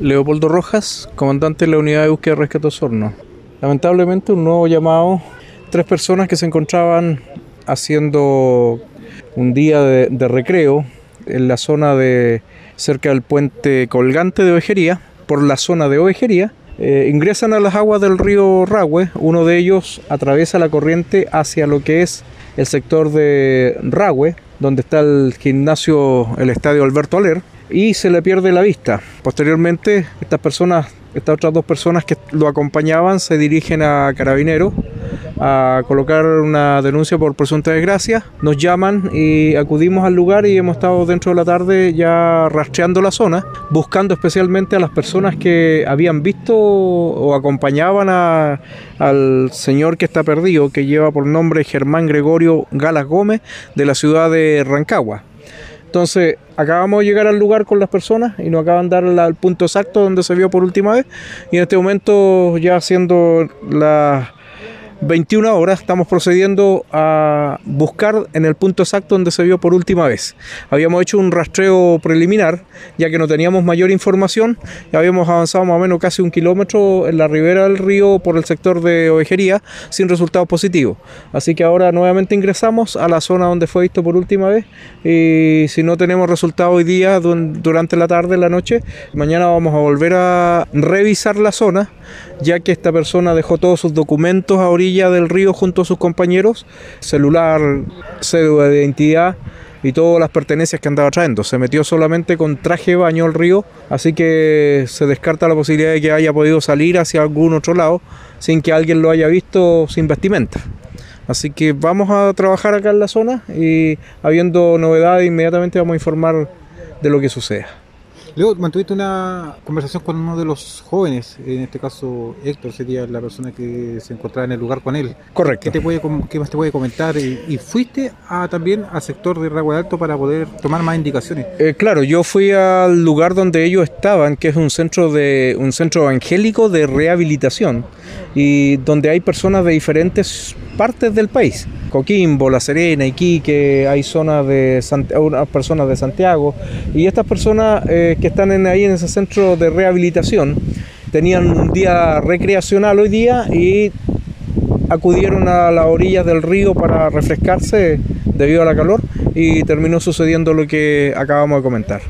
Leopoldo Rojas, comandante de la unidad de búsqueda y rescate Osorno. Lamentablemente un nuevo llamado, tres personas que se encontraban haciendo un día de, recreo en la zona de cerca del puente colgante de Ovejería, por la zona de Ovejería, eh, ingresan a las aguas del río Rahue, uno de ellos atraviesa la corriente hacia lo que es el sector de Rahue, donde está el gimnasio, el estadio Alberto Aler, y se le pierde la vista. Posteriormente, estas personas, estas otras dos personas que lo acompañaban se dirigen a Carabineros a colocar una denuncia por presunta desgracia. Nos llaman y acudimos al lugar y hemos estado dentro de la tarde ya rastreando la zona, buscando especialmente a las personas que habían visto o acompañaban al señor que está perdido, que lleva por nombre Germán Gregorio Galas Gómez, de la ciudad de Rancagua. Entonces, acabamos de llegar al lugar con las personas y nos acaban de dar el punto exacto donde se vio por última vez. Y en este momento, ya haciendo las 21 horas estamos procediendo a buscar en el punto exacto donde se vio por última vez. Habíamos hecho un rastreo preliminar, ya que no teníamos mayor información, y habíamos avanzado más o menos casi un kilómetro en la ribera del río por el sector de ovejería sin resultados positivos. Así que ahora nuevamente ingresamos a la zona donde fue visto por última vez y si no tenemos resultado hoy día durante la tarde, la noche, mañana vamos a volver a revisar la zona, ya que esta persona dejó todos sus documentos a del río junto a sus compañeros, celular, cédula de identidad y todas las pertenencias que andaba trayendo. Se metió solamente con traje de baño al río, así que se descarta la posibilidad de que haya podido salir hacia algún otro lado sin que alguien lo haya visto sin vestimenta. Así que vamos a trabajar acá en la zona y habiendo novedades inmediatamente vamos a informar de lo que suceda. Luego mantuviste una conversación con uno de los jóvenes, en este caso Héctor sería la persona que se encontraba en el lugar con él. Correcto. ¿Qué, te puede, qué más te puede comentar? ¿Y, fuiste a, también al sector de Ragua Alto para poder tomar más indicaciones? Eh, claro, yo fui al lugar donde ellos estaban, que es un centro, de, un centro evangélico de rehabilitación y donde hay personas de diferentes partes del país. Coquimbo, La Serena, Iquique, hay zonas de unas personas de Santiago y estas personas eh, que están en, ahí en ese centro de rehabilitación tenían un día recreacional hoy día y acudieron a las orillas del río para refrescarse debido a la calor y terminó sucediendo lo que acabamos de comentar.